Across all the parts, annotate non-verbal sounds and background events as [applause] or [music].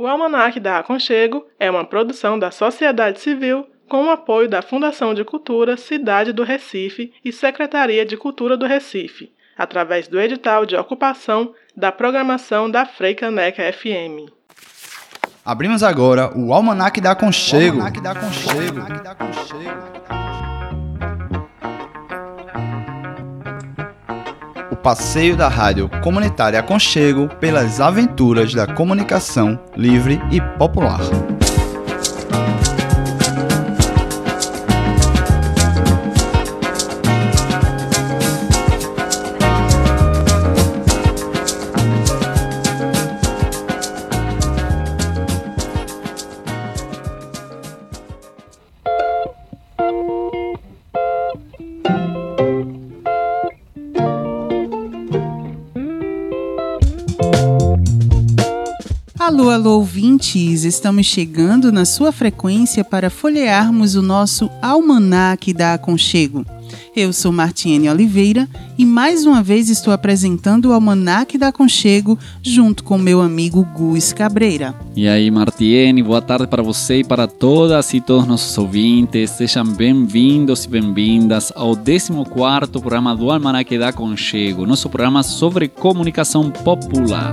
O Almanac da Aconchego é uma produção da sociedade civil com o apoio da Fundação de Cultura Cidade do Recife e Secretaria de Cultura do Recife, através do edital de ocupação da programação da Freicaneca FM. Abrimos agora o Almanac da Aconchego. O Almanac da Aconchego. Passeio da rádio comunitária Aconchego pelas aventuras da comunicação livre e popular. Ouvintes! Estamos chegando na sua frequência para folhearmos o nosso Almanac da Aconchego. Eu sou Martiene Oliveira e mais uma vez estou apresentando o Almanac da Aconchego junto com meu amigo Gus Cabreira. E aí, Martiene, boa tarde para você e para todas e todos nossos ouvintes. Sejam bem-vindos e bem-vindas ao 14 programa do Almanac da Aconchego, nosso programa sobre comunicação popular.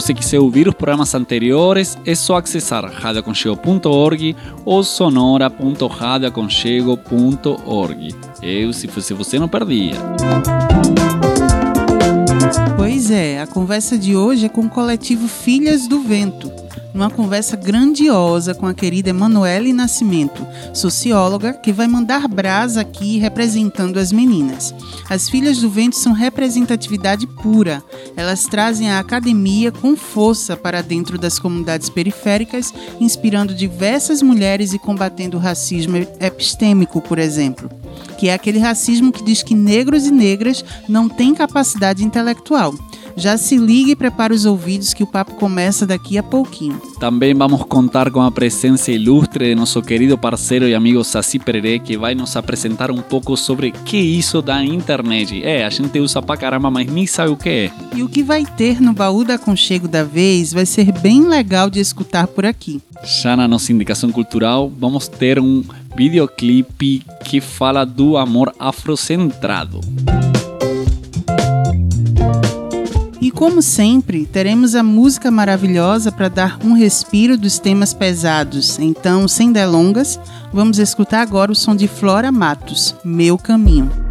Você quiser ouvir os programas anteriores, é só acessar radioaconchego.org ou sonora.radioaconchego.org. Eu, se fosse você, não perdia. Pois é, a conversa de hoje é com o coletivo Filhas do Vento, numa conversa grandiosa com a querida Emanuele Nascimento, socióloga, que vai mandar brasa aqui representando as meninas. As Filhas do Vento são representatividade pura. Elas trazem a academia com força para dentro das comunidades periféricas, inspirando diversas mulheres e combatendo o racismo epistêmico, por exemplo que é aquele racismo que diz que negros e negras não têm capacidade intelectual. Já se ligue e prepare os ouvidos que o papo começa daqui a pouquinho. Também vamos contar com a presença ilustre de nosso querido parceiro e amigo Saci Pererê, que vai nos apresentar um pouco sobre o que é isso da internet. É, a gente usa pra caramba, mas nem sabe o que é. E o que vai ter no baú da Conchego da vez vai ser bem legal de escutar por aqui. Já na nossa indicação cultural, vamos ter um videoclipe que fala do amor afrocentrado. E como sempre, teremos a música maravilhosa para dar um respiro dos temas pesados. Então, sem delongas, vamos escutar agora o som de Flora Matos, Meu Caminho.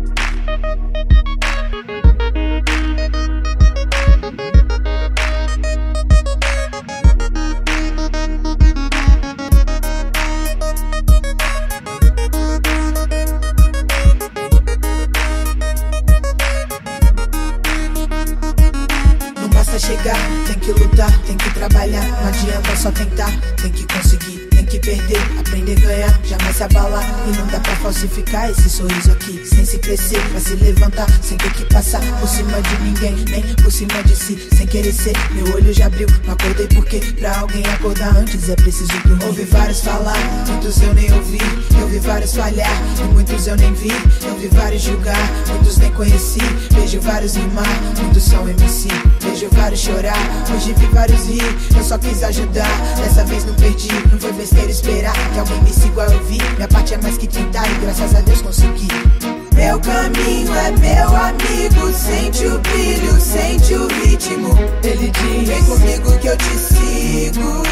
Tem que trabalhar. Não adianta só tentar, tem que conseguir, que perder, aprender a ganhar, jamais se abalar. E não dá pra falsificar esse sorriso aqui, sem se crescer, pra se levantar, sem ter que passar por cima de ninguém, nem por cima de si, sem querer ser. Meu olho já abriu, não acordei porque pra alguém acordar antes é preciso dormir. Ouvi vários falar, muitos eu nem ouvi, eu vi vários falhar, e muitos eu nem vi, eu vi vários julgar, muitos nem conheci, vejo vários rimar, muitos são MC. Vejo vários chorar, hoje vi vários rir. Eu só quis ajudar, dessa vez não perdi. Não foi besteira esperar que alguém me igual eu vi. Minha parte é mais que tentar e graças a Deus consegui. Meu caminho é meu amigo, sente o brilho, sente o ritmo. Ele diz: Vem comigo que eu te sigo.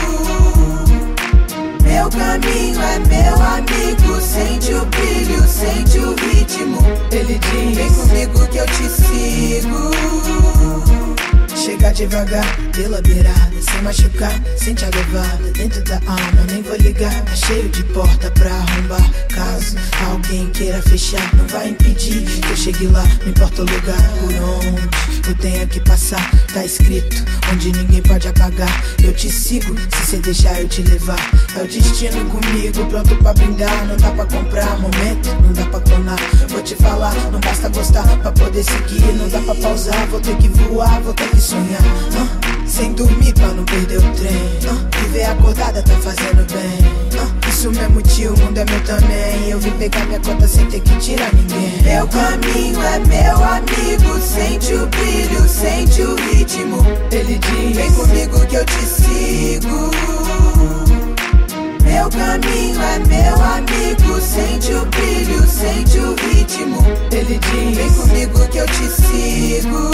Meu caminho é meu amigo, sente o brilho, sente o ritmo. Ele diz: Vem comigo que eu te sigo. Chegar devagar pela beirada, sem machucar, sente a levada dentro da alma. Nem vou ligar, tá cheio de porta pra arrombar. Caso alguém queira fechar, não vai impedir que eu chegue lá. Não importa o lugar por onde eu tenha que passar. Tá escrito onde ninguém pode apagar. Eu te sigo, se cê deixar eu te levar. É o destino comigo, pronto pra brindar. Não dá pra comprar momento, não dá pra clonar. Vou te falar, não basta gostar pra poder seguir. Não dá pra pausar, vou ter que voar, vou ter que sonhar. ah. Sem dormir pra não perder o trem. ah. Viver acordada tá fazendo bem. ah. Isso mesmo, tio, o mundo é meu também. Eu vim pegar minha conta sem ter que tirar ninguém. Meu caminho é meu amigo, sente o brilho, sente o ritmo. Ele diz: Vem comigo que eu te sigo. Meu caminho é meu amigo. Sente o brilho, sente o ritmo. Ele diz: Vem comigo que eu te sigo.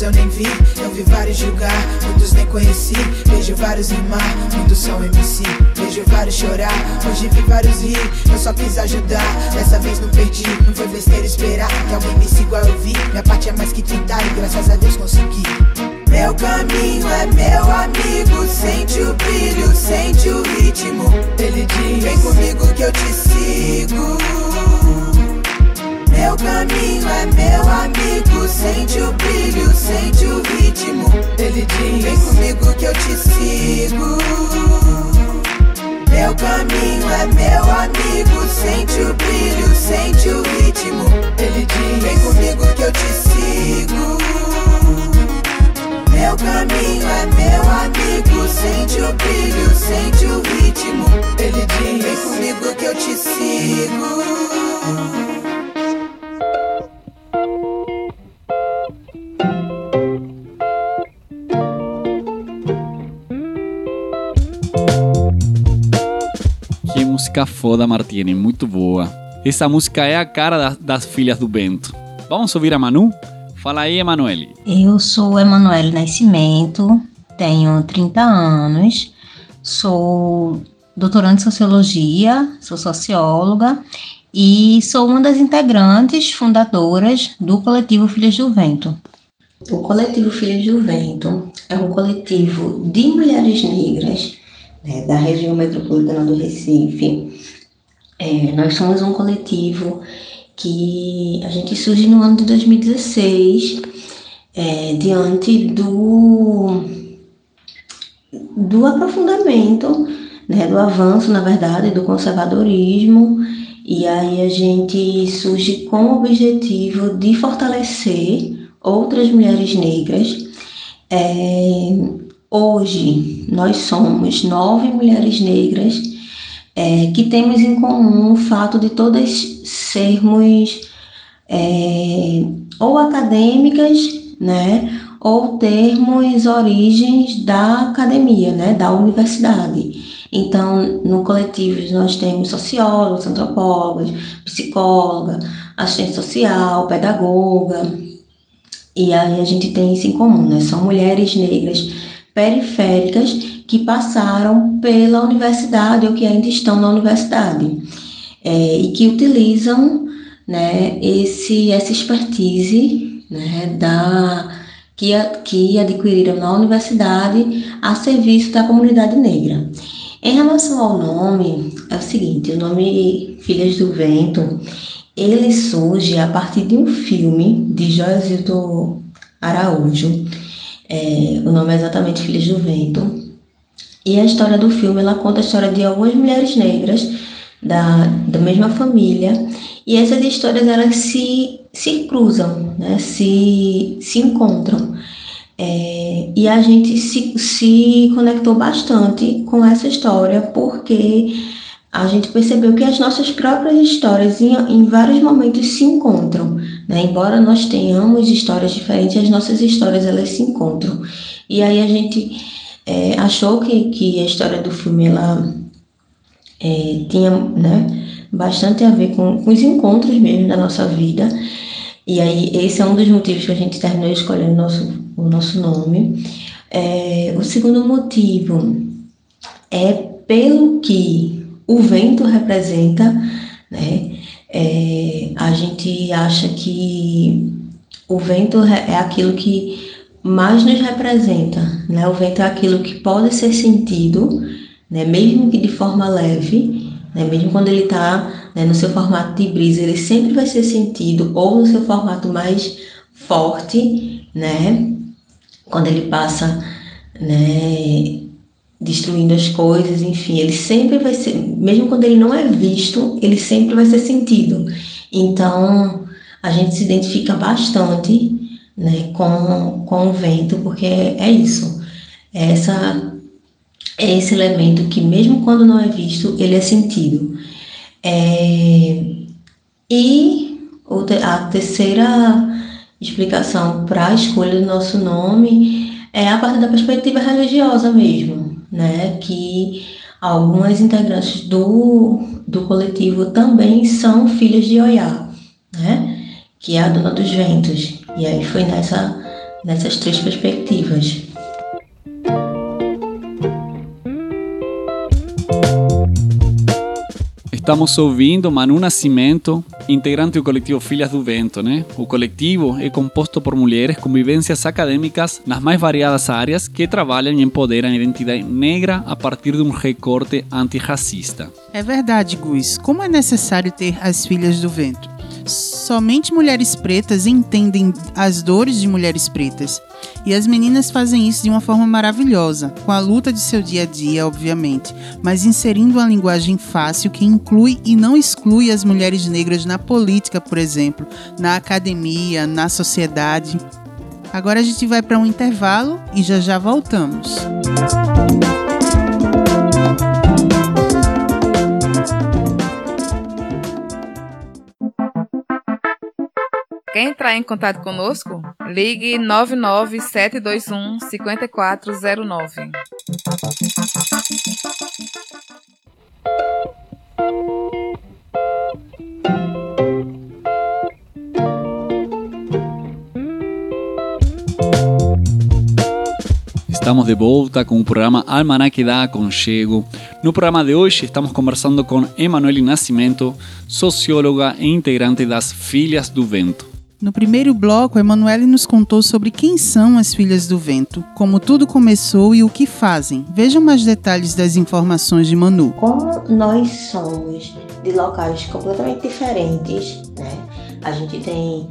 Muitos eu nem vi, eu vi vários julgar Muitos nem conheci, vejo vários rimar Muitos são MC, vejo vários chorar Hoje vi vários rir, eu só quis ajudar Dessa vez não perdi, não foi besteira esperar Que alguém me siga igual eu vi. Minha parte é mais que tentar e graças a Deus consegui. Meu caminho é meu amigo, sente o brilho, sente o ritmo. Ele diz: Vem comigo que eu te sigo. Meu caminho é meu amigo, sente o brilho, sente o ritmo. Ele diz: Vem comigo que eu te sigo. Meu caminho é meu amigo, sente o brilho, sente o ritmo. Ele diz: Vem comigo que eu te sigo. Meu caminho é meu amigo, sente o brilho, sente o ritmo. Ele diz: Vem comigo que eu te sigo. Música foda, Martini, muito boa. Essa música é a cara da, das Filhas do Bento. Vamos ouvir a Manu? Fala aí, Emanuele. Eu sou Emanuele Nascimento, tenho 30 anos, sou doutoranda em Sociologia, sou socióloga e sou uma das integrantes fundadoras do coletivo Filhas do Vento. O coletivo Filhas do Vento é um coletivo de mulheres negras né, da região metropolitana do Recife. É, nós somos um coletivo que a gente surge no ano de 2016, é, diante do, do aprofundamento, né, do avanço, na verdade, do conservadorismo, e aí a gente surge com o objetivo de fortalecer outras mulheres negras. É, Hoje, nós somos nove mulheres negras é, que temos em comum o fato de todas sermos é, ou acadêmicas, né, ou termos origens da academia, né, da universidade. Então, no coletivo nós temos sociólogos, antropólogas, psicóloga, assistente social, pedagoga, e aí a gente tem isso em comum, né? São mulheres negras periféricas que passaram pela universidade ou que ainda estão na universidade é, e que utilizam né, esse, essa expertise né, da, que, que adquiriram na universidade a serviço da comunidade negra. Em relação ao nome, é o seguinte, o nome Filhas do Vento, ele surge a partir de um filme de Josildo Araújo, é, o nome é exatamente Filhas do Vento. E a história do filme ela conta a história de algumas mulheres negras da, da mesma família. E essas histórias elas se, se cruzam, né? se, se encontram. É, e a gente se, se conectou bastante com essa história porque a gente percebeu que as nossas próprias histórias em, em vários momentos se encontram. Né? Embora nós tenhamos histórias diferentes, as nossas histórias elas se encontram. E aí a gente é, achou que, que a história do filme ela é, tinha né, bastante a ver com, com os encontros mesmo da nossa vida. E aí esse é um dos motivos que a gente terminou escolhendo nosso, o nosso nome. É, o segundo motivo é pelo que o vento representa, né? É, a gente acha que o vento é aquilo que mais nos representa, né? O vento é aquilo que pode ser sentido, né? Mesmo que de forma leve, né? Mesmo quando ele está né, no seu formato de brisa, ele sempre vai ser sentido ou no seu formato mais forte, né? Quando ele passa, né? destruindo as coisas, enfim, ele sempre vai ser, mesmo quando ele não é visto, ele sempre vai ser sentido. Então, a gente se identifica bastante né, com, com o vento, porque é, isso. É essa, é esse elemento que, mesmo quando não é visto, ele é sentido. É, e a terceira explicação para a escolha do nosso nome é a partir da perspectiva religiosa mesmo, né? Que algumas integrantes do, do coletivo também são filhas de Oiá, né? Que é a dona dos ventos. E aí foi nessa, nessas três perspectivas. Estamos ouvindo Manu Nascimento, integrante do coletivo Filhas do Vento, né? O coletivo é composto por mulheres com vivências acadêmicas nas mais variadas áreas que trabalham e empoderam a identidade negra a partir de um recorte antirracista. É verdade, Gus. Como é necessário ter as Filhas do Vento? Somente mulheres pretas entendem as dores de mulheres pretas. E as meninas fazem isso de uma forma maravilhosa, com a luta de seu dia a dia, obviamente, mas inserindo uma linguagem fácil que inclui e não exclui as mulheres negras na política, por exemplo, na academia, na sociedade. Agora a gente vai para um intervalo e já já voltamos. Música Quer entrar em contato conosco? Ligue 99721 5409. Estamos de volta com o programa Almanac da Aconchego. No programa de hoje estamos conversando com Emanuele Nascimento, socióloga e integrante das Filhas do Vento. No primeiro bloco, Emanuele nos contou sobre quem são as Filhas do Vento, como tudo começou e o que fazem. Vejam mais detalhes das informações de Manu. Como nós somos de locais completamente diferentes, né? A gente tem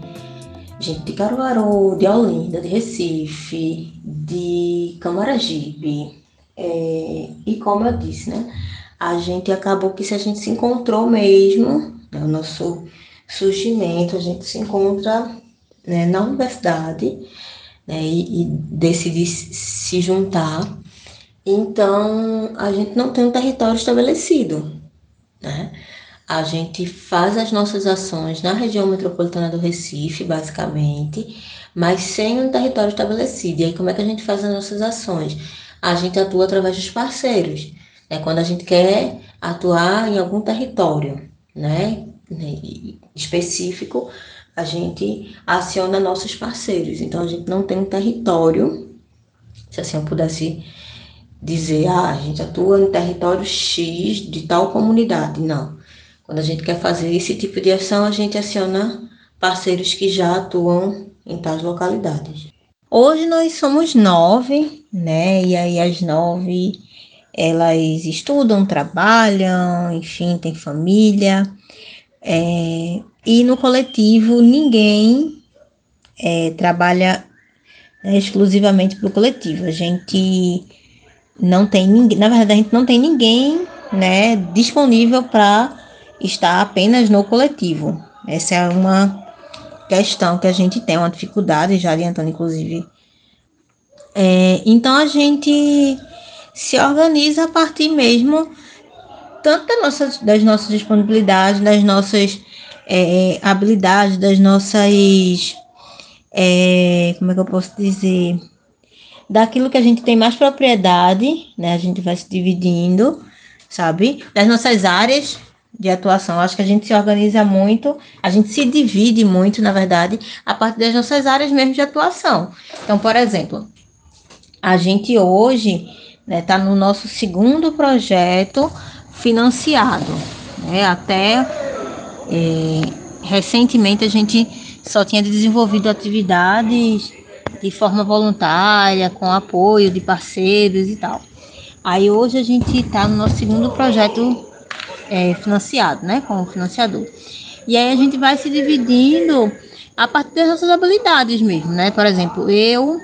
gente de Caruaru, de Olinda, de Recife, de Camaragibe. É, e como eu disse, né? A gente acabou que se a gente se encontrou mesmo, né, o nosso surgimento, a gente se encontra né, na universidade né, e, e decide se juntar. Então, a gente não tem um território estabelecido. Né? A gente faz as nossas ações na região metropolitana do Recife, basicamente, mas sem um território estabelecido. E aí, como é que a gente faz as nossas ações? A gente atua através dos parceiros. Né? Quando a gente quer atuar em algum território, né? Né, específico, a gente aciona nossos parceiros. Então, a gente não tem um território, se assim eu pudesse dizer, ah, a gente atua no território X de tal comunidade. Não. Quando a gente quer fazer esse tipo de ação, a gente aciona parceiros que já atuam em tais localidades. Hoje nós somos nove, né? E aí as nove elas estudam, trabalham, enfim, tem família. É, e no coletivo ninguém é, trabalha né, exclusivamente para o coletivo. A gente não tem ninguém, na verdade, a gente não tem ninguém né, disponível para estar apenas no coletivo. Essa é uma questão que a gente tem, uma dificuldade, já adiantando, inclusive. É, então a gente se organiza a partir mesmo tanto das nossas, das nossas disponibilidades, das nossas é, habilidades, das nossas. É, como é que eu posso dizer? Daquilo que a gente tem mais propriedade, né? A gente vai se dividindo, sabe? Das nossas áreas de atuação. Acho que a gente se organiza muito, a gente se divide muito, na verdade, a partir das nossas áreas mesmo de atuação. Então, por exemplo, a gente hoje está né, no nosso segundo projeto financiado. Né? Até é, recentemente a gente só tinha desenvolvido atividades de forma voluntária, com apoio de parceiros e tal. Aí hoje a gente está no nosso segundo projeto é, financiado, né, com o financiador. E aí a gente vai se dividindo a partir das nossas habilidades mesmo, né? Por exemplo, eu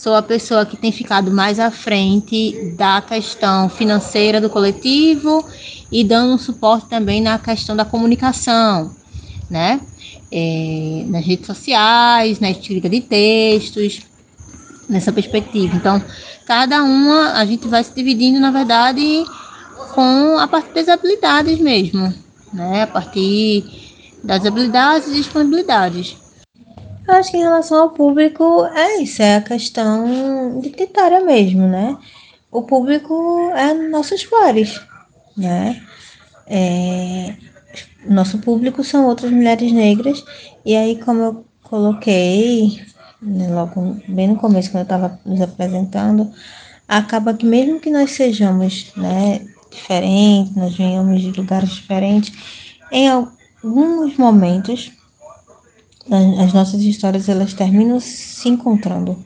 sou a pessoa que tem ficado mais à frente da questão financeira do coletivo e dando suporte também na questão da comunicação, né? É, nas redes sociais, na escrita de textos, nessa perspectiva. Então, cada uma a gente vai se dividindo, na verdade, com a partir das habilidades mesmo, né? A partir das habilidades e disponibilidades. Eu acho que em relação ao público é isso, é a questão identitária mesmo, né? O público é nossos pares, né? É, nosso público são outras mulheres negras, e aí, como eu coloquei né, logo bem no começo, quando eu estava nos apresentando, acaba que mesmo que nós sejamos né, diferentes, nós venhamos de lugares diferentes, em alguns momentos as nossas histórias elas terminam se encontrando,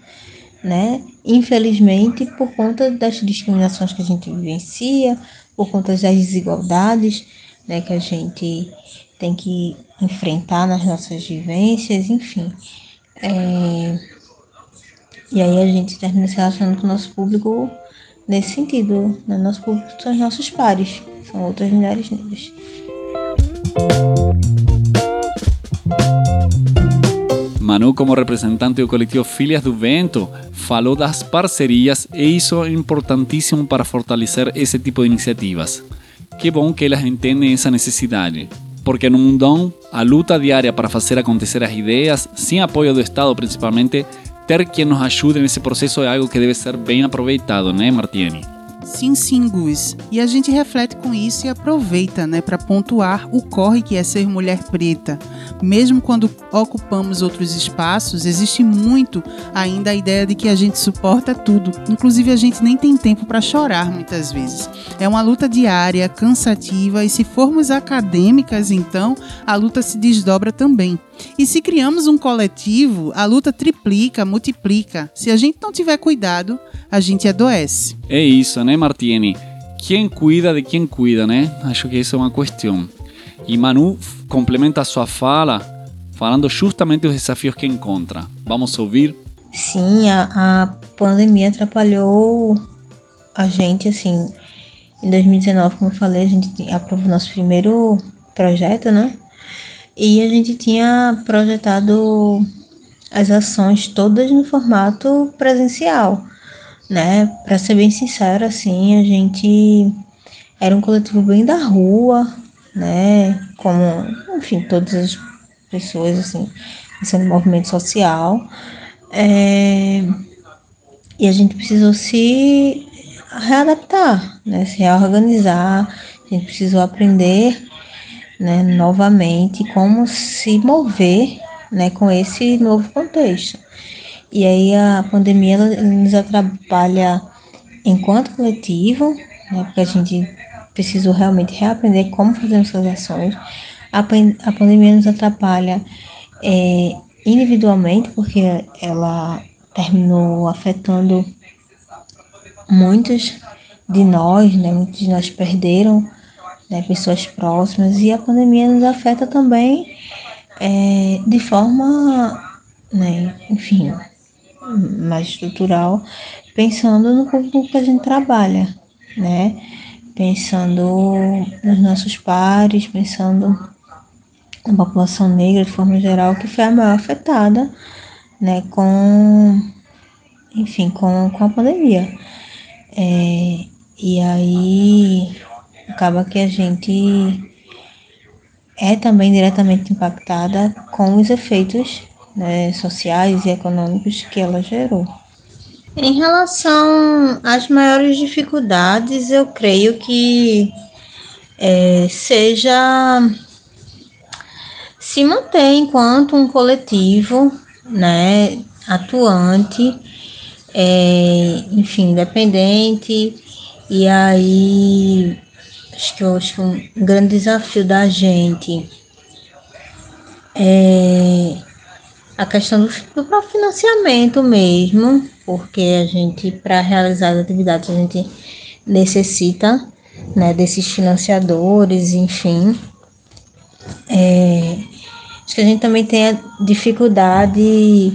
né? Infelizmente, por conta das discriminações que a gente vivencia, por conta das desigualdades, né, que a gente tem que enfrentar nas nossas vivências, enfim. É... E aí a gente termina se relacionando com o nosso público nesse sentido. Né? Nosso público são os nossos pares, são outras mulheres negras. Manu, como representante do coletivo Filhas do Vento, falou das parcerias e isso é importantíssimo para fortalecer esse tipo de iniciativas. Que bom que elas entendem essa necessidade, porque no mundão, a luta diária para fazer acontecer as ideias, sem apoio do Estado principalmente, ter quem nos ajude nesse processo é algo que deve ser bem aproveitado, né, Martiene? Sim, sim, Gus. E a gente reflete com isso e aproveita, né, para pontuar o corre que é ser mulher preta. Mesmo quando ocupamos outros espaços, existe muito ainda a ideia de que a gente suporta tudo. Inclusive a gente nem tem tempo para chorar muitas vezes. É uma luta diária, cansativa e se formos acadêmicas, então, a luta se desdobra também. E se criamos um coletivo, a luta triplica, multiplica. Se a gente não tiver cuidado, a gente adoece. É isso, né, Martini? Quem cuida de quem cuida, né? Acho que isso é uma questão. E Manu complementa a sua fala falando justamente dos desafios que encontra. Vamos ouvir? Sim, a, a pandemia atrapalhou a gente, assim. Em 2019, como eu falei, a gente aprovou nosso primeiro projeto, né? E a gente tinha projetado as ações todas no formato presencial, né? Para ser bem sincero, assim, a gente era um coletivo bem da rua, né? Como, enfim, todas as pessoas, assim, sendo movimento social. É, e a gente precisou se readaptar, né? Se reorganizar, a gente precisou aprender né, novamente como se mover né, com esse novo contexto. E aí a pandemia ela, nos atrapalha enquanto coletivo, né, porque a gente precisou realmente reaprender como fazer essas ações. A, a pandemia nos atrapalha é, individualmente, porque ela terminou afetando muitos de nós, né, muitos de nós perderam né, pessoas próximas, e a pandemia nos afeta também é, de forma, né, enfim, mais estrutural, pensando no público que a gente trabalha, né, pensando nos nossos pares, pensando na população negra de forma geral, que foi a maior afetada, né, com, enfim, com, com a pandemia. É, e aí acaba que a gente é também diretamente impactada com os efeitos né, sociais e econômicos que ela gerou. Em relação às maiores dificuldades, eu creio que é, seja se manter enquanto um coletivo né, atuante, é, enfim, independente, e aí acho que acho que um grande desafio da gente é a questão do, do financiamento mesmo, porque a gente, para realizar as atividades, a gente necessita né, desses financiadores, enfim. É, acho que a gente também tem a dificuldade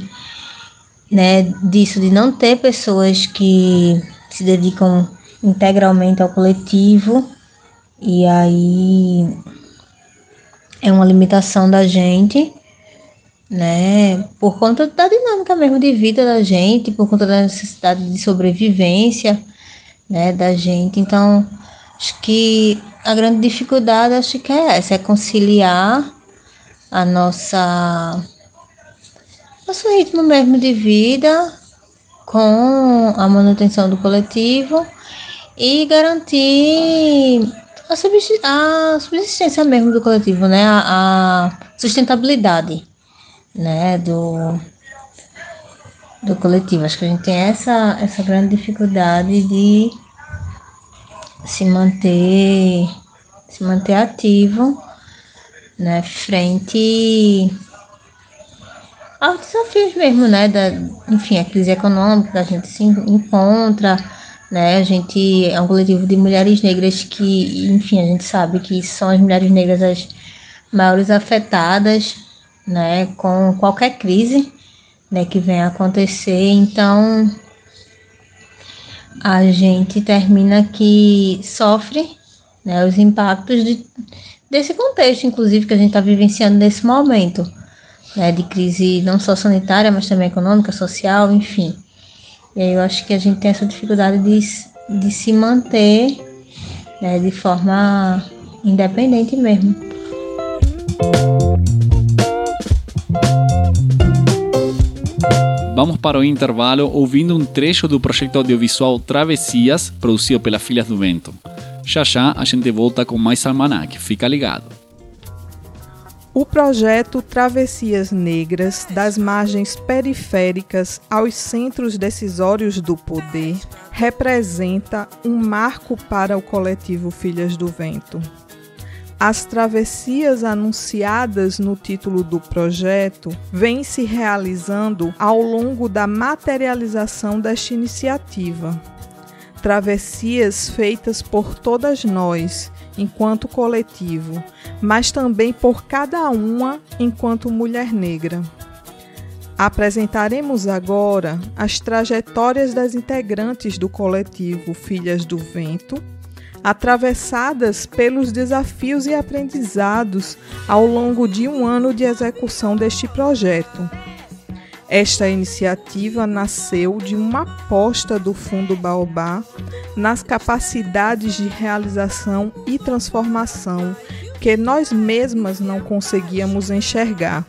né, disso de não ter pessoas que se dedicam integralmente ao coletivo e aí é uma limitação da gente, né, por conta da dinâmica mesmo de vida da gente, por conta da necessidade de sobrevivência, né, da gente. Então, acho que a grande dificuldade acho que é essa, é conciliar a nossa nosso ritmo mesmo de vida com a manutenção do coletivo e garantir a, subsistência mesmo do coletivo, né? A, a sustentabilidade, né? Do, do coletivo. Acho que a gente tem essa, essa grande dificuldade de se manter, se manter ativo, né? Frente aos desafios mesmo, né? Da, enfim, a crise econômica que a gente se encontra, né? A gente é um coletivo de mulheres negras que, enfim, a gente sabe que são as mulheres negras as maiores afetadas, né? Com qualquer crise, né? Que venha acontecer. Então, a gente termina que sofre, né? Os impactos de, desse contexto, inclusive, que a gente está vivenciando nesse momento né, de crise não só sanitária, mas também econômica, social, enfim. E aí eu acho que a gente tem essa dificuldade de, de se manter né, de forma independente mesmo. Vamos para o intervalo ouvindo um trecho do projeto audiovisual Travessias, produzido pela Filhas do Vento. Já já a gente volta com mais Almanac, fica ligado. O projeto Travessias Negras das margens periféricas aos centros decisórios do poder representa um marco para o coletivo Filhas do Vento. As travessias anunciadas no título do projeto vêm se realizando ao longo da materialização desta iniciativa. Travessias feitas por todas nós enquanto coletivo, mas também por cada uma enquanto mulher negra. Apresentaremos agora as trajetórias das integrantes do coletivo Filhas do Vento, atravessadas pelos desafios e aprendizados ao longo de um ano de execução deste projeto esta iniciativa nasceu de uma aposta do Fundo Baobá nas capacidades de realização e transformação que nós mesmas não conseguíamos enxergar.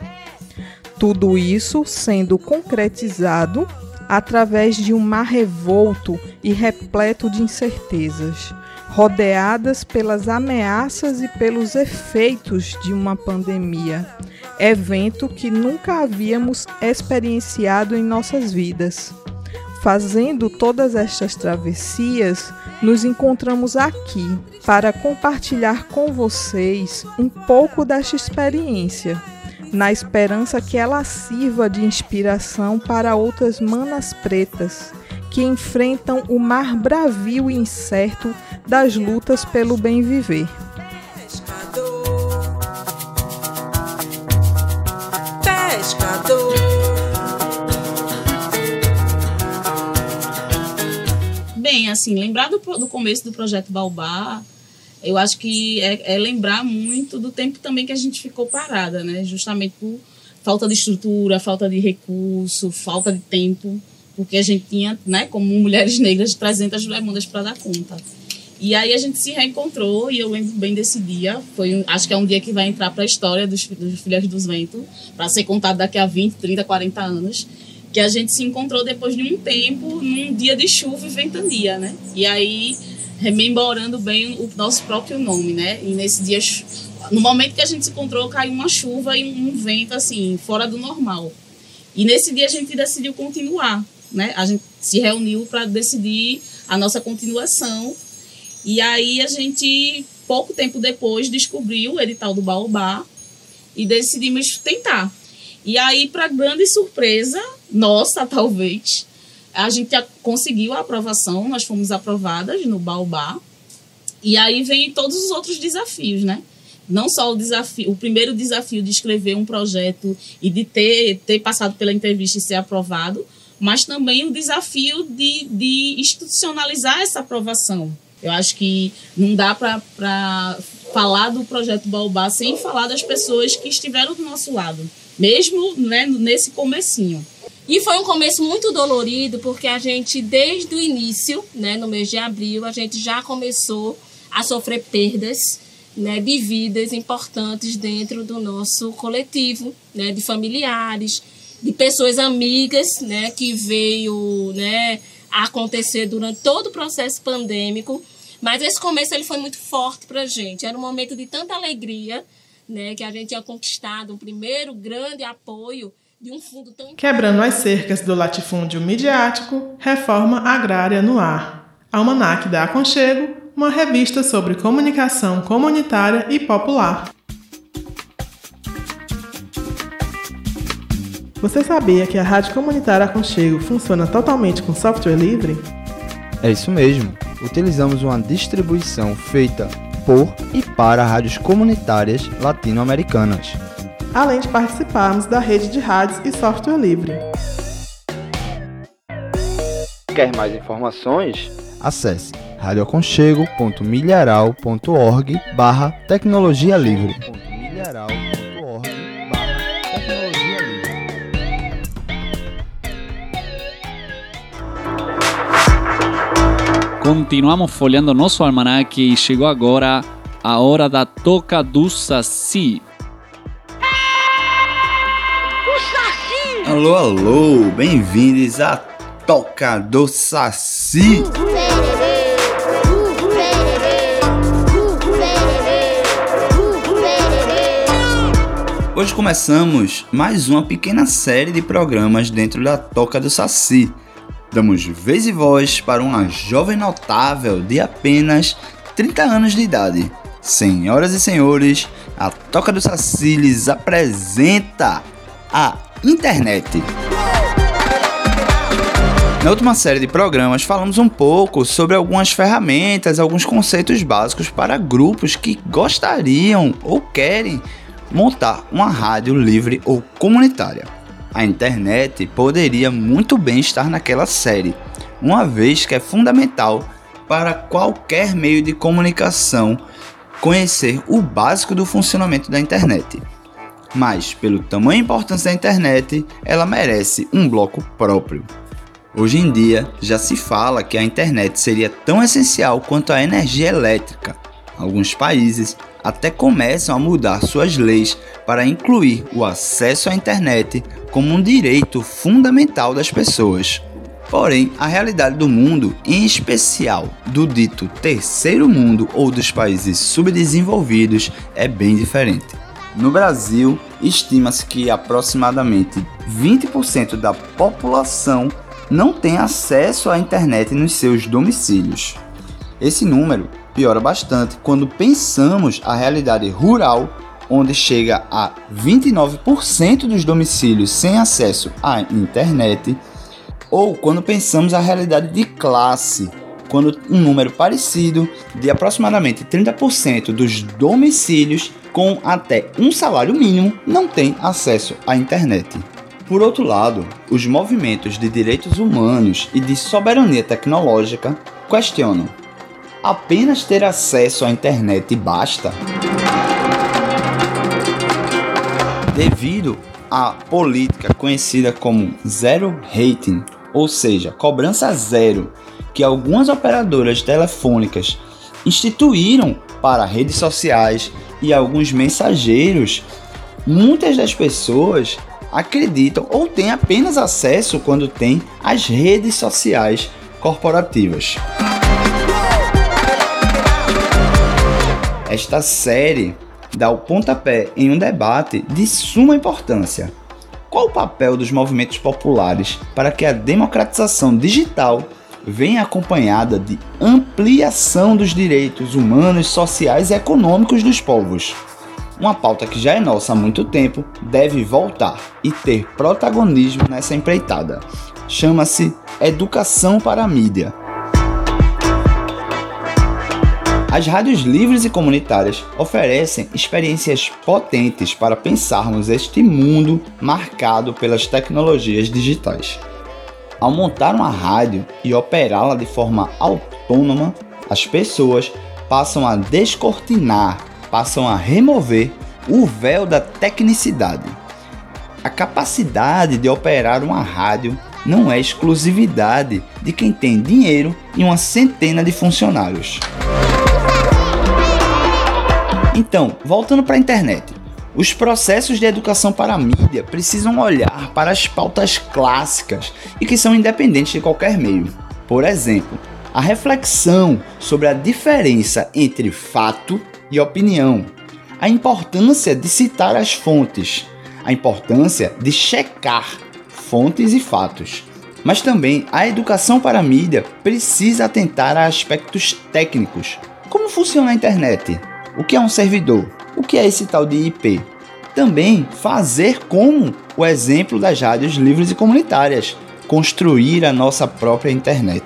Tudo isso sendo concretizado através de um mar revolto e repleto de incertezas, rodeadas pelas ameaças e pelos efeitos de uma pandemia evento que nunca havíamos experienciado em nossas vidas. Fazendo todas estas travessias, nos encontramos aqui para compartilhar com vocês um pouco desta experiência, na esperança que ela sirva de inspiração para outras manas pretas que enfrentam o mar bravio e incerto das lutas pelo bem viver. Assim, lembrar do, do começo do projeto Baobá, eu acho que é, é, lembrar muito do tempo também que a gente ficou parada, né? Justamente por falta de estrutura, falta de recurso, falta de tempo, porque a gente tinha, né, como mulheres negras, 300 demandas para dar conta. E aí a gente se reencontrou e eu lembro bem desse dia. Foi, acho que é um dia que vai entrar para a história dos, dos Filhas dos Ventos, para ser contado daqui a 20, 30, 40 anos. Que a gente se encontrou depois de um tempo, num dia de chuva e ventania, né? E aí, rememorando bem o nosso próprio nome, né? E nesse dia, no momento que a gente se encontrou, caiu uma chuva e um vento, assim, fora do normal. E nesse dia a gente decidiu continuar, né? A gente se reuniu para decidir a nossa continuação e aí a gente, pouco tempo depois, descobriu o edital do Baobá e decidimos tentar. E aí, para grande surpresa, nossa, talvez, a gente conseguiu a aprovação, nós fomos aprovadas no Baobá. E aí vem todos os outros desafios, né? Não só o desafio, o primeiro desafio de escrever um projeto e de ter, ter passado pela entrevista e ser aprovado, mas também o desafio de, de institucionalizar essa aprovação. Eu acho que não dá para falar do projeto Baobá sem falar das pessoas que estiveram do nosso lado, mesmo né, nesse comecinho. E foi um começo muito dolorido, porque a gente, desde o início, né, no mês de abril, a gente já começou a sofrer perdas né, de vidas importantes dentro do nosso coletivo, né, de familiares, de pessoas amigas, né, que veio, né, a acontecer durante todo o processo pandêmico. Mas esse começo ele foi muito forte para a gente. Era um momento de tanta alegria, né, que a gente tinha conquistado um primeiro grande apoio de um fundo tão Quebrando as cercas do latifúndio midiático, reforma agrária no ar. Almanac da Aconchego, uma revista sobre comunicação comunitária e popular. Você sabia que a Rádio Comunitária Aconchego funciona totalmente com software livre? É isso mesmo. Utilizamos uma distribuição feita por e para rádios comunitárias latino-americanas. Além de participarmos da rede de rádios e software livre. Quer mais informações? Acesse radioaconchego.milharal.org barra tecnologia livre. Continuamos folheando nosso almanaque e chegou agora a hora da toca do Saci. Alô, alô, bem-vindos à Toca do Saci. Hoje começamos mais uma pequena série de programas dentro da Toca do Saci Damos vez e voz para uma jovem notável de apenas 30 anos de idade. Senhoras e senhores, a Toca dos Saciles apresenta a internet. Na última série de programas, falamos um pouco sobre algumas ferramentas, alguns conceitos básicos para grupos que gostariam ou querem montar uma rádio livre ou comunitária. A internet poderia muito bem estar naquela série, uma vez que é fundamental para qualquer meio de comunicação conhecer o básico do funcionamento da internet. Mas, pelo tamanho e importância da internet, ela merece um bloco próprio. Hoje em dia, já se fala que a internet seria tão essencial quanto a energia elétrica. Alguns países até começam a mudar suas leis para incluir o acesso à internet como um direito fundamental das pessoas. Porém, a realidade do mundo, em especial do dito terceiro mundo ou dos países subdesenvolvidos, é bem diferente. No Brasil, estima-se que aproximadamente 20% da população não tem acesso à internet nos seus domicílios. Esse número piora bastante quando pensamos a realidade rural, onde chega a 29% dos domicílios sem acesso à internet, ou quando pensamos a realidade de classe, quando um número parecido de aproximadamente 30% dos domicílios com até um salário mínimo não tem acesso à internet. Por outro lado, os movimentos de direitos humanos e de soberania tecnológica questionam apenas ter acesso à internet basta? Devido à política conhecida como zero rating, ou seja, cobrança zero, que algumas operadoras telefônicas instituíram para redes sociais e alguns mensageiros, muitas das pessoas acreditam ou têm apenas acesso quando têm as redes sociais corporativas. Esta série dá o pontapé em um debate de suma importância. Qual o papel dos movimentos populares para que a democratização digital venha acompanhada de ampliação dos direitos humanos, sociais e econômicos dos povos? Uma pauta que já é nossa há muito tempo deve voltar e ter protagonismo nessa empreitada. Chama-se Educação para a Mídia As rádios livres e comunitárias oferecem experiências potentes para pensarmos este mundo marcado pelas tecnologias digitais. ao montar uma rádio e operá-la de forma autônoma, as pessoas passam a descortinar, passam a remover o véu da tecnicidade. A capacidade de operar uma rádio não é exclusividade de quem tem dinheiro e uma centena de funcionários. Então, voltando para a internet. Os processos de educação para a mídia precisam olhar para as pautas clássicas e que são independentes de qualquer meio. Por exemplo, a reflexão sobre a diferença entre fato e opinião, a importância de citar as fontes, a importância de checar fontes e fatos. Mas também a educação para a mídia precisa atentar a aspectos técnicos. Como funciona a internet? O que é um servidor? O que é esse tal de IP? Também fazer como o exemplo das rádios livres e comunitárias, construir a nossa própria internet.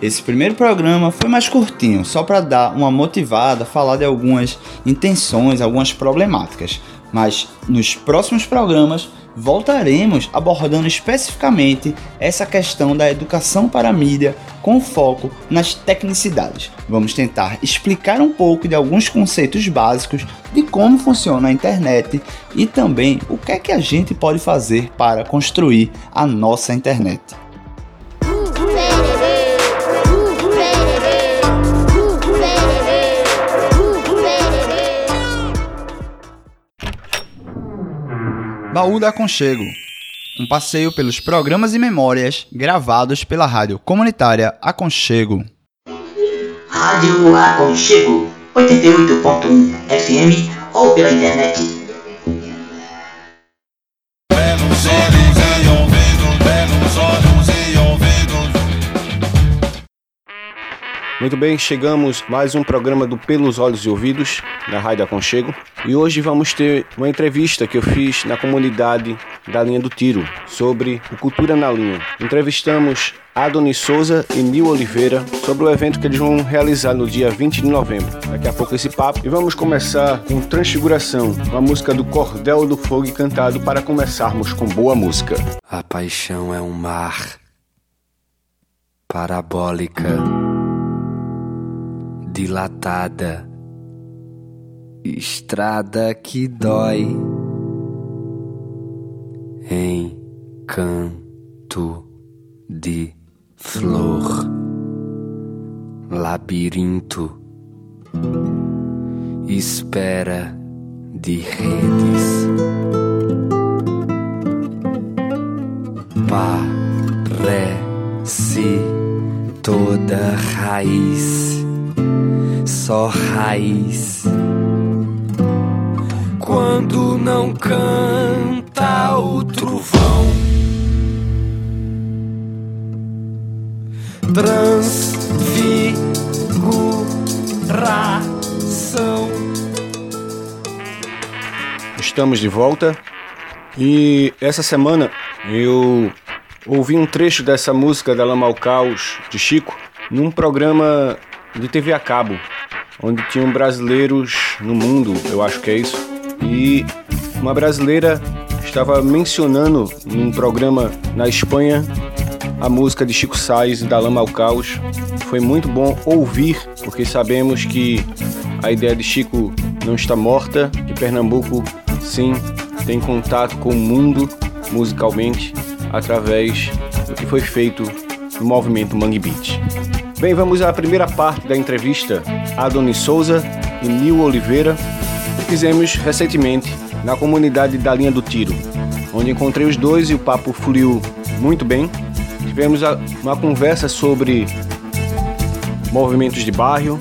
Esse primeiro programa foi mais curtinho, só para dar uma motivada, falar de algumas intenções, algumas problemáticas. Mas nos próximos programas voltaremos abordando especificamente essa questão da educação para a mídia com foco nas tecnicidades. Vamos tentar explicar um pouco de alguns conceitos básicos de como funciona a internet e também o que é que a gente pode fazer para construir a nossa internet. Baú da Aconchego. Um passeio pelos programas e memórias gravados pela rádio comunitária Aconchego. Rádio Aconchego 88.1 FM ou pela internet. Muito bem, chegamos mais um programa do Pelos Olhos e Ouvidos, da Rádio Aconchego. E hoje vamos ter uma entrevista que eu fiz na comunidade da Linha do Tiro, sobre o Cultura na Linha. Entrevistamos Adonis Souza e Nil Oliveira sobre o evento que eles vão realizar no dia 20 de novembro. Daqui a pouco esse papo. E vamos começar com Transfiguração, uma música do Cordel do Fogo cantado para começarmos com boa música. A paixão é um mar parabólica dilatada, estrada que dói, encanto de flor, labirinto, espera de redes. Parece toda raiz só raiz. Quando não canta o trovão, transfiguração. Estamos de volta e essa semana eu ouvi um trecho dessa música da Lama ao Caos de Chico num programa de TV a cabo onde tinham brasileiros no mundo, eu acho que é isso. E uma brasileira estava mencionando num programa na Espanha a música de Chico Sainz da Lama ao Caos. Foi muito bom ouvir, porque sabemos que a ideia de Chico não está morta e Pernambuco, sim, tem contato com o mundo musicalmente através do que foi feito no movimento Mangue Beat. Bem, vamos à primeira parte da entrevista a Adonis Souza e Nil Oliveira, que fizemos recentemente na comunidade da Linha do Tiro, onde encontrei os dois e o papo fluiu muito bem. Tivemos uma conversa sobre movimentos de bairro,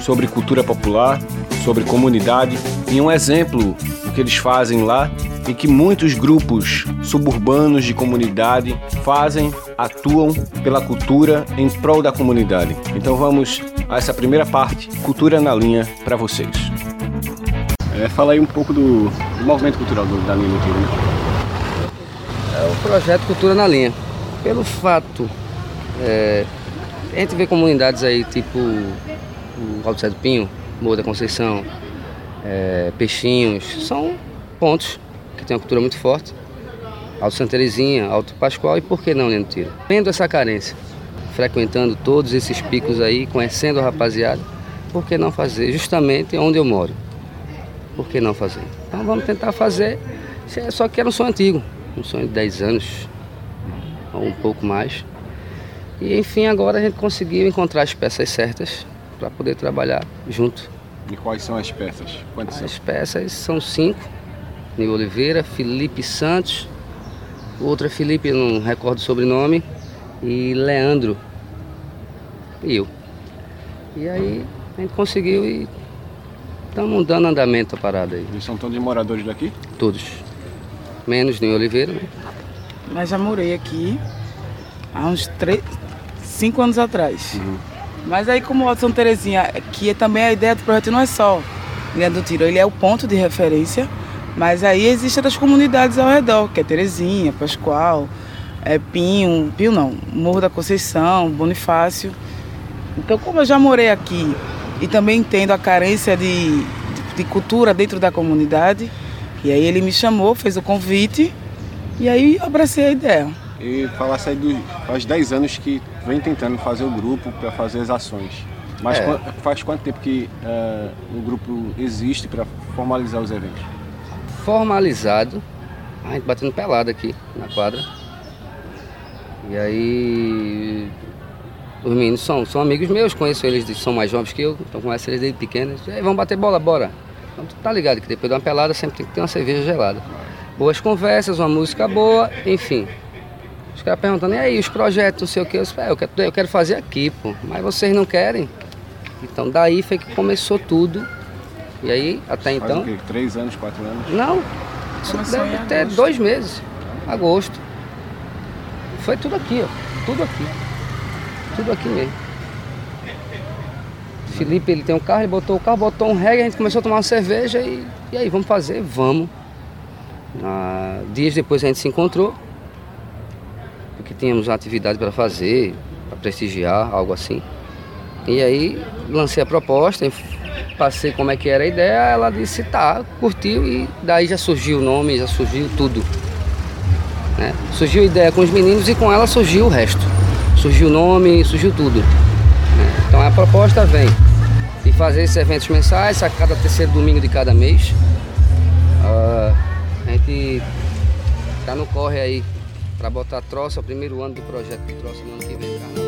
sobre cultura popular, sobre comunidade e um exemplo do que eles fazem lá e que muitos grupos suburbanos de comunidade fazem, atuam pela cultura em prol da comunidade. Então vamos a essa primeira parte, Cultura na Linha, para vocês. É, fala aí um pouco do, do movimento cultural do, da Linha do Tiro. Né? É o projeto Cultura na Linha. Pelo fato, é, a gente vê comunidades aí tipo o Alto Pinho, Morro da Conceição, é, Peixinhos, são pontos que tem uma cultura muito forte. Alto Santa Terezinha, Alto Pascoal e por que não Leandro Tiro? Vendo essa carência, frequentando todos esses picos aí, conhecendo a rapaziada, por que não fazer justamente onde eu moro? Por que não fazer? Então vamos tentar fazer, só que era um sonho antigo, um sonho de 10 anos, ou um pouco mais. E enfim, agora a gente conseguiu encontrar as peças certas para poder trabalhar junto. E quais são as peças? Quantas As são? peças são cinco. Nil Oliveira, Felipe Santos, o outro é Felipe, não recordo o sobrenome, e Leandro. E eu. E aí a gente conseguiu e estamos dando andamento à parada aí. Eles são todos moradores daqui? Todos. Menos Nil Oliveira, né? Mas já morei aqui há uns três, cinco anos atrás. Mas aí como o Santa Terezinha, que também a ideia do projeto não é só Linha do Tiro, ele é o ponto de referência, mas aí existem outras comunidades ao redor, que é Terezinha, Pascoal, é Pinho, Pinho não, Morro da Conceição, Bonifácio. Então como eu já morei aqui e também entendo a carência de, de, de cultura dentro da comunidade, e aí ele me chamou, fez o convite, e aí eu abracei a ideia. E falasse aí dos faz 10 anos que vem tentando fazer o grupo para fazer as ações. Mas É. faz quanto tempo que eh, o grupo existe para formalizar os eventos? Formalizado, a gente batendo pelada aqui na quadra. E aí os meninos são, são amigos meus, conheço eles, são mais jovens que eu, então conheço eles desde pequenos. E aí, vamos bater bola, bora. Então tu tá ligado que depois de uma pelada sempre tem que ter uma cerveja gelada. Boas conversas, uma música boa, enfim. Os caras perguntando, e aí, os projetos, não sei o que, eu disse, "É, eu quero, eu quero fazer aqui, pô, mas vocês não querem? Então daí foi que começou tudo. E aí, até Faz então. o quê? Três anos, quatro anos? Não, isso Começou deve agosto. dois meses. Agosto. Foi tudo aqui, ó. Tudo aqui. Tudo aqui mesmo. [laughs] Felipe, ele tem um carro, ele botou o carro, botou um reggae, a gente começou a tomar uma cerveja e, e aí, vamos fazer? Vamos. Ah, dias depois a gente se encontrou, porque tínhamos uma atividade para fazer, para prestigiar, algo assim. E aí lancei a proposta, passei como é que era a ideia, ela disse tá, curtiu e daí já surgiu o nome, já surgiu tudo. né? Surgiu a ideia com os meninos e com ela surgiu o resto. Surgiu o nome, surgiu tudo. né? Então a proposta vem de fazer esses eventos mensais a cada terceiro domingo de cada mês. Ah, a gente tá no corre aí para botar troça, o primeiro ano do projeto de troça no ano que vem.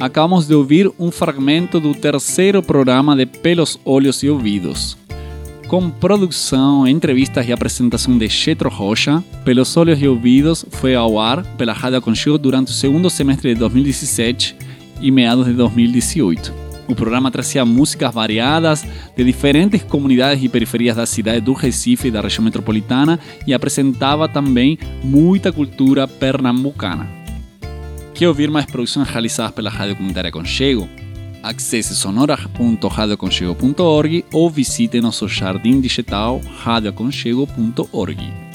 Acabamos de ouvir um fragmento do terceiro programa de Pelos, Olhos e Ouvidos. Com produção, entrevistas e apresentação de Chetro Rocha, Pelos Olhos e Ouvidos foi ao ar pela Rádio Aconchego durante o segundo semestre de 2017 e meados de 2018. O programa trazia músicas variadas de diferentes comunidades e periferias da cidade do Recife e da região metropolitana e apresentava também muita cultura pernambucana. Quer ouvir mais produções realizadas pela Rádio Comunitária Conchego? Acesse sonora.radioaconchego.org ou visite nosso jardim digital radioaconchego.org.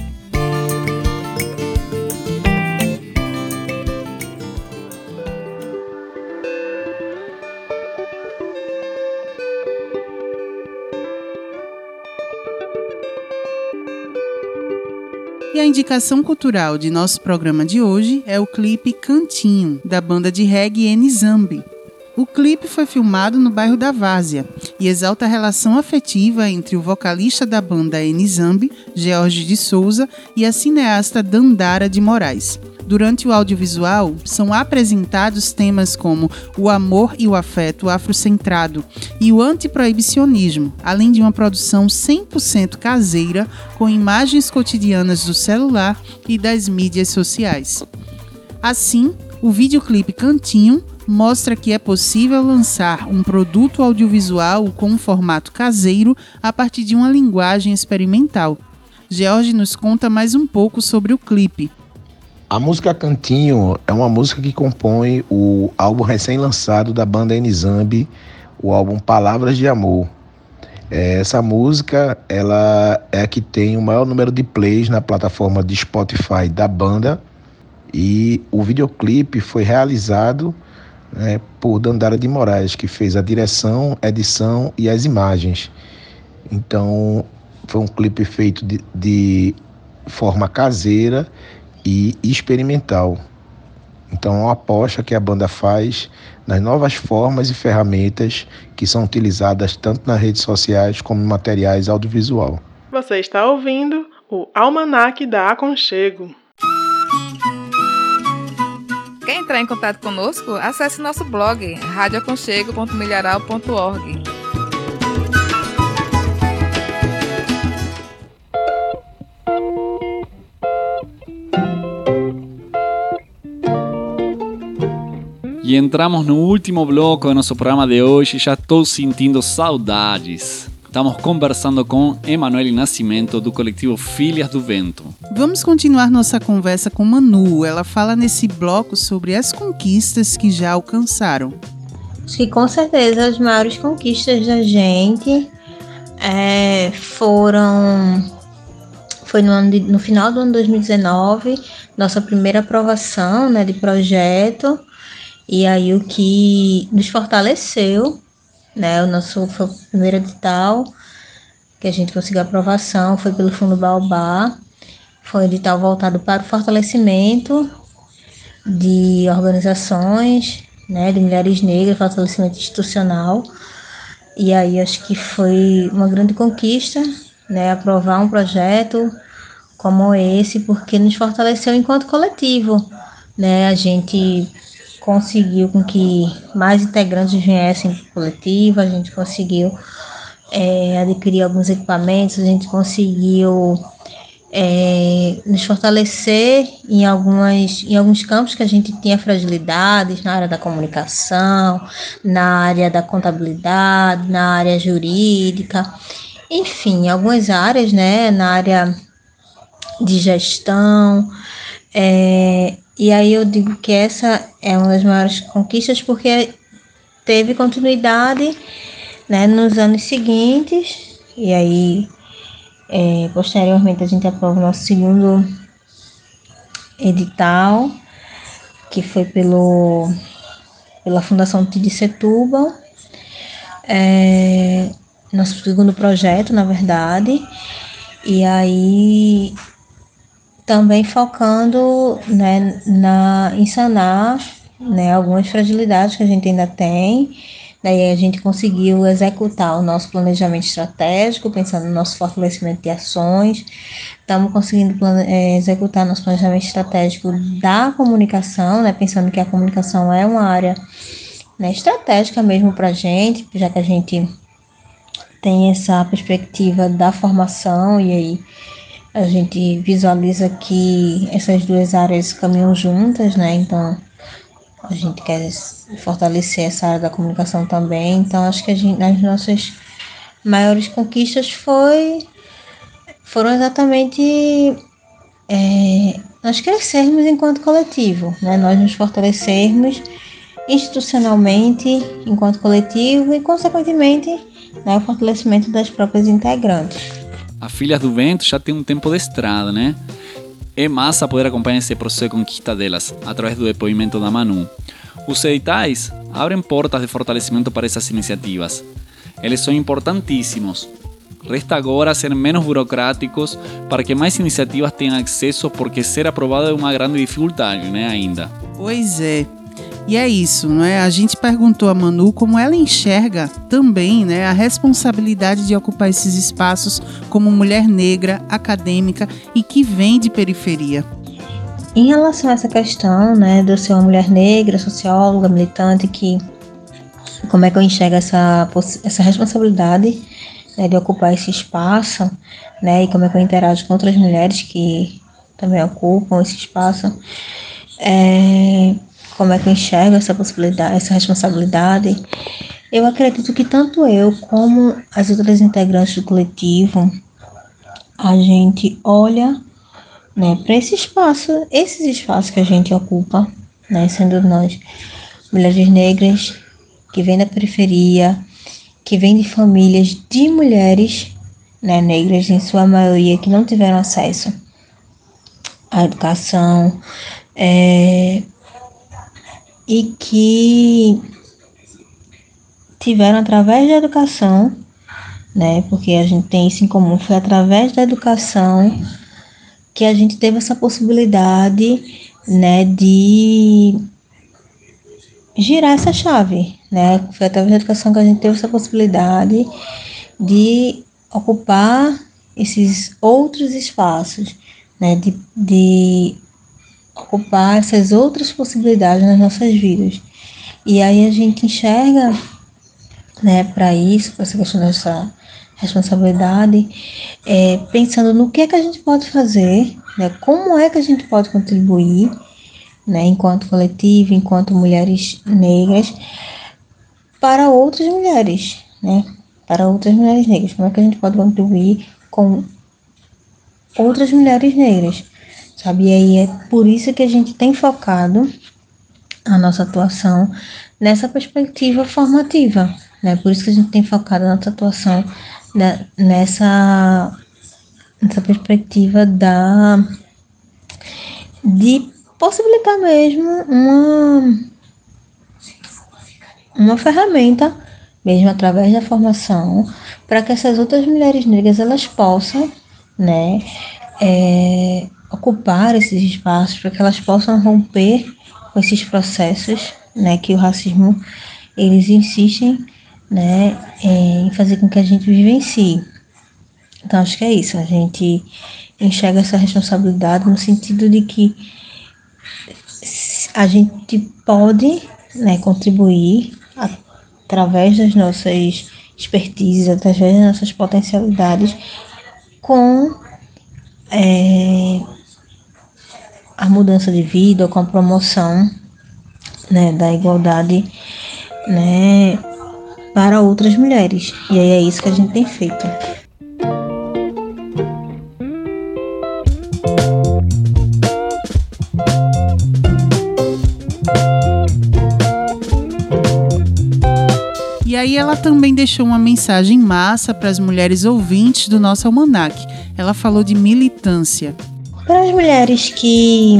indicação cultural de nosso programa de hoje é o clipe Cantinho, da banda de reggae Nzambi. O clipe foi filmado no bairro da Várzea e exalta a relação afetiva entre o vocalista da banda Nzambi, George de Souza, e a cineasta Dandara de Moraes. Durante o audiovisual, são apresentados temas como o amor e o afeto afrocentrado e o antiproibicionismo, além de uma produção 100% caseira com imagens cotidianas do celular e das mídias sociais. Assim, o videoclipe Cantinho mostra que é possível lançar um produto audiovisual com um formato caseiro a partir de uma linguagem experimental. George nos conta mais um pouco sobre o clipe. A música Cantinho é uma música que compõe o álbum recém-lançado da banda Nzambi, o álbum Palavras de Amor. É, Essa música ela é a que tem o maior número de plays na plataforma de Spotify da banda e o videoclipe foi realizado né, por Dandara de Moraes, que fez a direção, edição e as imagens. Então, foi um clipe feito de, de forma caseira e experimental. Então, é uma aposta que a banda faz nas novas formas e ferramentas que são utilizadas tanto nas redes sociais como em materiais audiovisual. Você está ouvindo o Almanac da Aconchego. Quer entrar em contato conosco? Acesse nosso blog radioaconchego.milharal.org. E entramos no último bloco do nosso programa de hoje. Já estou sentindo saudades. Estamos conversando com Emanuele Nascimento, do coletivo Filhas do Vento. Vamos continuar nossa conversa com Manu. Ela fala nesse bloco sobre as conquistas que já alcançaram. Acho que com certeza as maiores conquistas da gente é, foram. Foi no, ano de, no final do ano 2019, nossa primeira aprovação né, de projeto. E aí o que nos fortaleceu, né? O nosso foi o primeiro edital que a gente conseguiu aprovação, foi pelo Fundo Baobá. Foi um edital voltado para o fortalecimento de organizações, né, de mulheres negras, fortalecimento institucional. E aí acho que foi uma grande conquista, né, aprovar um projeto como esse, porque nos fortaleceu enquanto coletivo, né? A gente conseguiu com que mais integrantes viessem para coletivo, a gente conseguiu é, adquirir alguns equipamentos, a gente conseguiu é, nos fortalecer em, algumas, em alguns campos que a gente tinha fragilidades, na área da comunicação, na área da contabilidade, na área jurídica, enfim, algumas áreas, né, na área de gestão, é, e aí eu digo que essa é uma das maiores conquistas porque teve continuidade né, nos anos seguintes. E aí, é, posteriormente, a gente aprova o nosso segundo edital, que foi pelo, pela Fundação Tide Setúbal. É, nosso segundo projeto, na verdade. E aí também focando né, na, em sanar né, algumas fragilidades que a gente ainda tem. Daí a gente conseguiu executar o nosso planejamento estratégico, pensando no nosso fortalecimento de ações. Estamos conseguindo é, executar nosso planejamento estratégico da comunicação, né, pensando que a comunicação é uma área né, estratégica mesmo para a gente, já que a gente tem essa perspectiva da formação e aí a gente visualiza que essas duas áreas caminham juntas, né? Então a gente quer fortalecer essa área da comunicação também. Então acho que a gente, as nossas maiores conquistas foi foram exatamente é, nós crescermos enquanto coletivo, né? Nós nos fortalecermos institucionalmente enquanto coletivo e consequentemente né, o fortalecimento das próprias integrantes. A Filhas do Vento já tem um tempo de estrada, né? É massa poder acompanhar esse processo de conquista delas através do depoimento da Manu. Os editais abrem portas de fortalecimento para essas iniciativas. Eles são importantíssimos. Resta agora ser menos burocráticos para que mais iniciativas tenham acesso, porque ser aprovado é uma grande dificuldade, né, ainda. Pois é. E é isso, não é? A gente perguntou a Manu como ela enxerga também, né, a responsabilidade de ocupar esses espaços como mulher negra, acadêmica e que vem de periferia. Em relação a essa questão, né, de eu ser uma mulher negra, socióloga, militante, que como é que eu enxergo essa essa responsabilidade né, de ocupar esse espaço, né, e como é que eu interajo com outras mulheres que também ocupam esse espaço. É, como é que eu enxergo essa possibilidade, essa responsabilidade. Eu acredito que tanto eu como as outras integrantes do coletivo, a gente olha né, para esse espaço, esses espaços que a gente ocupa, né, sendo nós mulheres negras que vêm da periferia, que vêm de famílias de mulheres né, negras, em sua maioria, que não tiveram acesso à educação, é, e que tiveram, através da educação, né? Porque a gente tem isso em comum. Foi através da educação que a gente teve essa possibilidade, né, de girar essa chave, né? Foi através da educação que a gente teve essa possibilidade de ocupar esses outros espaços, né? De, de ocupar essas outras possibilidades nas nossas vidas. E aí a gente enxerga, né, para isso, para essa questão dessa responsabilidade, é, pensando no que é que a gente pode fazer, né, como é que a gente pode contribuir, né, enquanto coletivo, enquanto mulheres negras, para outras mulheres, né, para outras mulheres negras, como é que a gente pode contribuir com outras mulheres negras, sabe? E aí é por isso que a gente tem focado a nossa atuação nessa perspectiva formativa, né? Por isso que a gente tem focado a nossa atuação nessa, nessa perspectiva da de possibilitar mesmo uma uma ferramenta mesmo através da formação para que essas outras mulheres negras elas possam né é, ocupar esses espaços para que elas possam romper com esses processos né que o racismo eles insistem né, em fazer com que a gente vivencie. Então, acho que é isso, a gente enxerga essa responsabilidade no sentido de que a gente pode né, contribuir através das nossas expertises, através das nossas potencialidades, com é, a mudança de vida, com a promoção né, da igualdade né, para outras mulheres. E aí é isso que a gente tem feito. E aí ela também deixou uma mensagem massa para as mulheres ouvintes do nosso almanac. Ela falou de militância. Para as mulheres que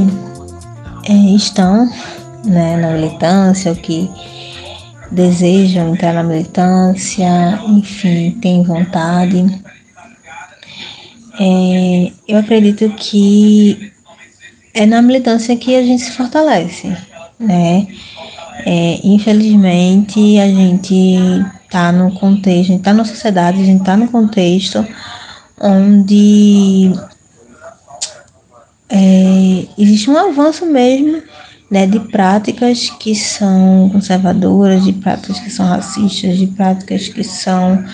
é, estão né, na militância, ou que desejam entrar na militância, enfim, têm vontade. É, eu acredito que é na militância que a gente se fortalece, né? É, infelizmente, a gente está no contexto, a gente está na sociedade, a gente está no contexto onde é, existe um avanço mesmo né, de práticas que são conservadoras, de práticas que são racistas, de práticas que são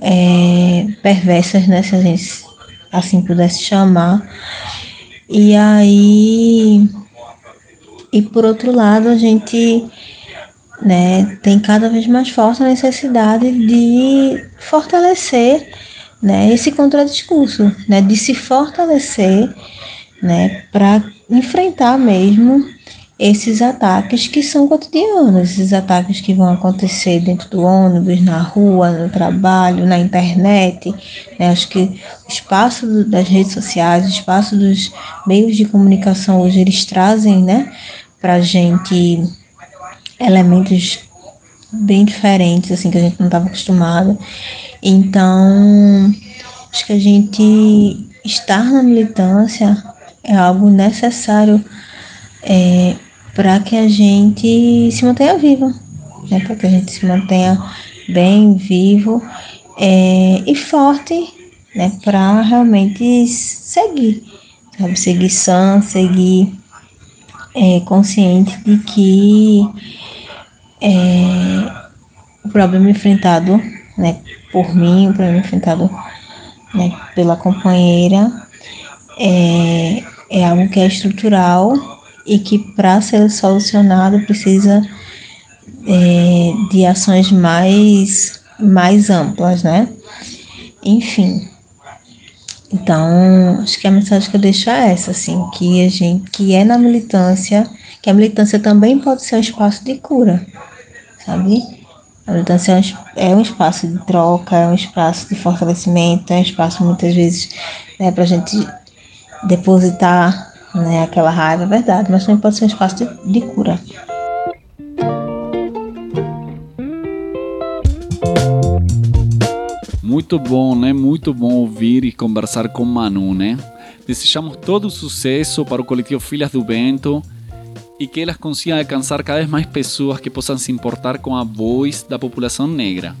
é, perversas, né, se a gente assim pudesse chamar. E aí, e por outro lado, a gente né, tem cada vez mais forte a necessidade de fortalecer né, esse contradiscurso, né, de se fortalecer né, para enfrentar mesmo esses ataques que são cotidianos, esses ataques que vão acontecer dentro do ônibus, na rua, no trabalho, na internet. Né? Acho que o espaço das redes sociais, o espaço dos meios de comunicação hoje, eles trazem né, para a gente elementos bem diferentes, assim, que a gente não estava acostumado. Então, acho que a gente estar na militância é algo necessário é, para que a gente se mantenha vivo, né? para que a gente se mantenha bem vivo é, e forte né? para realmente seguir, sabe? seguir sã, seguir é, consciente de que é, o problema enfrentado né, por mim, o problema enfrentado né, pela companheira é, é algo que é estrutural e que para ser solucionado precisa é, de ações mais, mais amplas, né? Enfim. Então, acho que a mensagem que eu deixo é essa, assim, que a gente, que é na militância, que a militância também pode ser um espaço de cura, sabe? A militância é um, é espaço de troca, é um espaço de fortalecimento, é um espaço muitas vezes né, para a gente depositar né, aquela raiva, é verdade, mas também pode ser um espaço de, de cura. Muito bom, né? Muito bom ouvir e conversar com Manu, né? Desejamos todo sucesso para o coletivo Filhas do Vento e que elas consigam alcançar cada vez mais pessoas que possam se importar com a voz da população negra.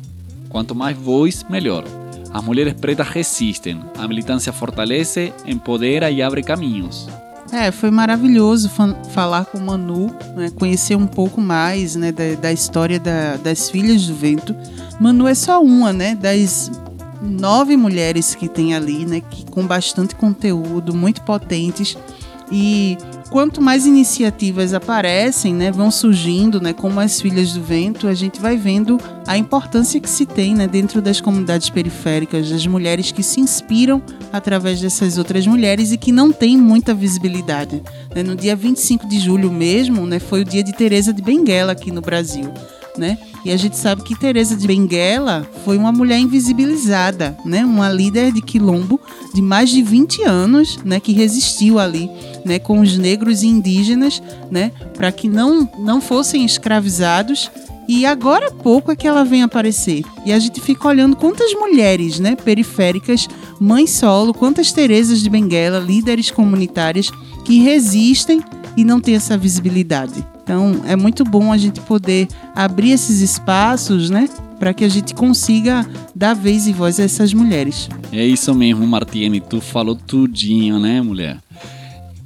Quanto mais voz, melhor. As mulheres pretas resistem, a militância fortalece, empodera e abre caminhos. É, foi maravilhoso fa- falar com o Manu, né, conhecer um pouco mais né, da, da história da- das Filhas do Vento. Manu é só uma, né, das nove mulheres que tem ali, né, que, com bastante conteúdo, muito potentes. E quanto mais iniciativas aparecem, né, vão surgindo, né, como as Filhas do Vento, a gente vai vendo a importância que se tem, né, dentro das comunidades periféricas, das mulheres que se inspiram através dessas outras mulheres e que não têm muita visibilidade. né. No dia 25 de julho mesmo, né, foi o dia de Teresa de Benguela aqui no Brasil. Né? E a gente sabe que Teresa de Benguela foi uma mulher invisibilizada, né? Uma líder de quilombo de mais de 20 anos, né, que resistiu ali, né, com os negros e indígenas, né, para que não não fossem escravizados. E agora há pouco é que ela vem aparecer. E a gente fica olhando quantas mulheres, né, periféricas, mães solo, quantas Teresas de Benguela, líderes comunitárias que resistem e não têm essa visibilidade. Então, é muito bom a gente poder abrir esses espaços, né, para que a gente consiga dar vez e voz a essas mulheres. É isso mesmo, Martine, tu falou tudinho, né, mulher?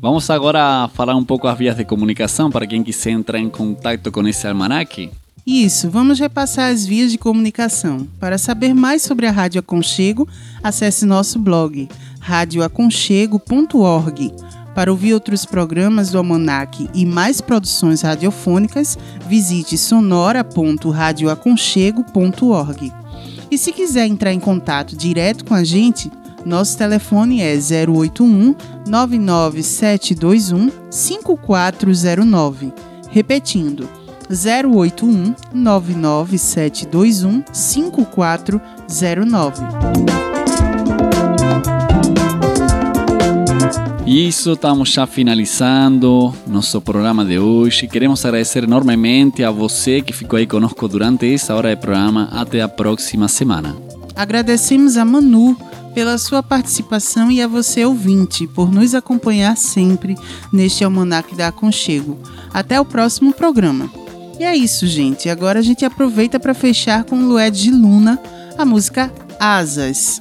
Vamos agora falar um pouco as vias de comunicação para quem quiser entrar em contato com esse almanaque. Isso, vamos repassar as vias de comunicação. Para saber mais sobre a Rádio Aconchego, acesse nosso blog radioaconchego.org. Para ouvir outros programas do Almanac e mais produções radiofônicas, visite sonora.radioaconchego.org. E se quiser entrar em contato direto com a gente, nosso telefone é 081 99721 5409. Repetindo, 081 99721 5409. Isso, estamos já finalizando nosso programa de hoje. Queremos agradecer enormemente a você que ficou aí conosco durante essa hora de programa. Até a próxima semana. Agradecemos a Manu pela sua participação e a você, ouvinte, por nos acompanhar sempre neste Almanac da Aconchego. Até o próximo programa. E é isso, gente. Agora a gente aproveita para fechar com Lued de Luna, a música Asas.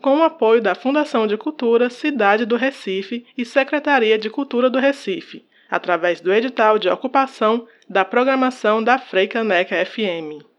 com o apoio da Fundação de Cultura Cidade do Recife e Secretaria de Cultura do Recife, através do edital de ocupação da programação da Freicaneca FM.